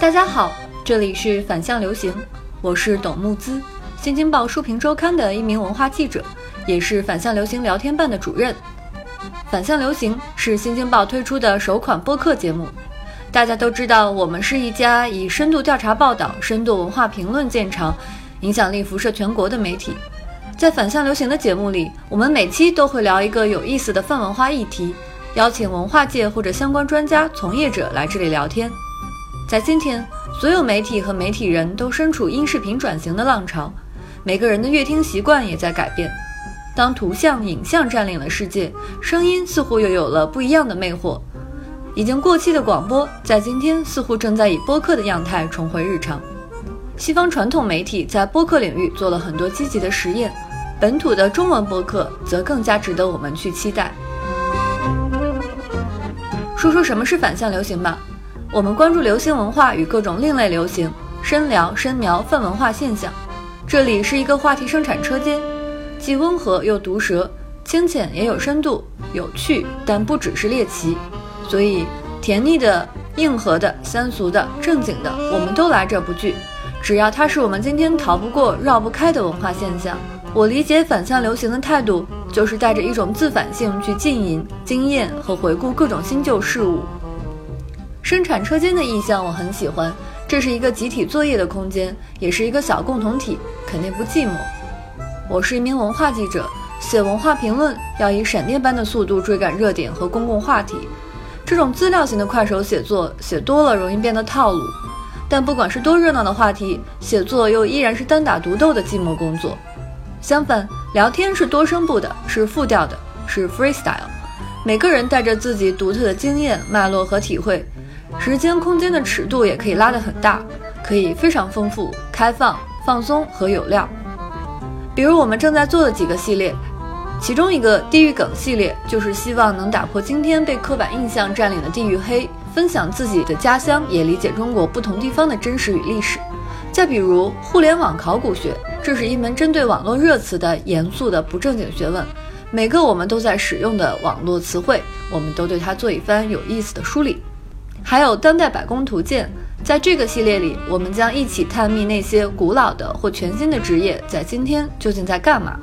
大家好，这里是反向流行，我是董木姿，新京报书评周刊的一名文化记者，也是反向流行聊天办的主任。反向流行是新京报推出的首款播客节目。大家都知道，我们是一家以深度调查报道、深度文化评论见长，影响力辐射全国的媒体。在反向流行的节目里，我们每期都会聊一个有意思的泛文化议题，邀请文化界或者相关专家、从业者来这里聊天。在今天，所有媒体和媒体人都身处音视频转型的浪潮，每个人的阅听习惯也在改变。当图像、影像占领了世界，声音似乎又有了不一样的魅惑。已经过气的广播，在今天似乎正在以播客的样态重回日常。西方传统媒体在播客领域做了很多积极的实验，本土的中文播客则更加值得我们去期待。说说什么是反向流行吧。我们关注流行文化与各种另类流行、深聊、深描泛文化现象。这里是一个话题生产车间，既温和又毒舌，清浅也有深度，有趣但不只是猎奇。所以，甜腻的、硬核的、三俗的、正经的，我们都来者不拒。只要它是我们今天逃不过、绕不开的文化现象。我理解反向流行的态度，就是带着一种自反性去浸淫、经验和回顾各种新旧事物。生产车间的意象我很喜欢，这是一个集体作业的空间，也是一个小共同体，肯定不寂寞。我是一名文化记者，写文化评论要以闪电般的速度追赶热点和公共话题。这种资料型的快手写作，写多了容易变得套路。但不管是多热闹的话题，写作又依然是单打独斗的寂寞工作。相反，聊天是多声部的，是复调的，是 freestyle。每个人带着自己独特的经验、脉络和体会。时间空间的尺度也可以拉得很大，可以非常丰富、开放、放松和有料。比如我们正在做的几个系列，其中一个地域梗系列，就是希望能打破今天被刻板印象占领的地域黑，分享自己的家乡，也理解中国不同地方的真实与历史。再比如互联网考古学，这是一门针对网络热词的严肃的不正经学问，每个我们都在使用的网络词汇，我们都对它做一番有意思的梳理。还有当代百工图鉴，在这个系列里，我们将一起探秘那些古老的或全新的职业在今天究竟在干嘛。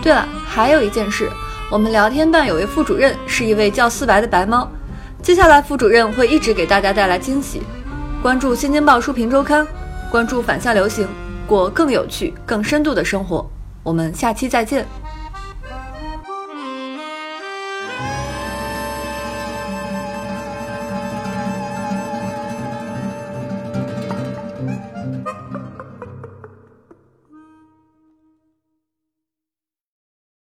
对了，还有一件事，我们聊天办有位副主任是一位叫思白的白猫，接下来副主任会一直给大家带来惊喜。关注《新京报书评周刊》，关注反向流行，过更有趣、更深度的生活。我们下期再见。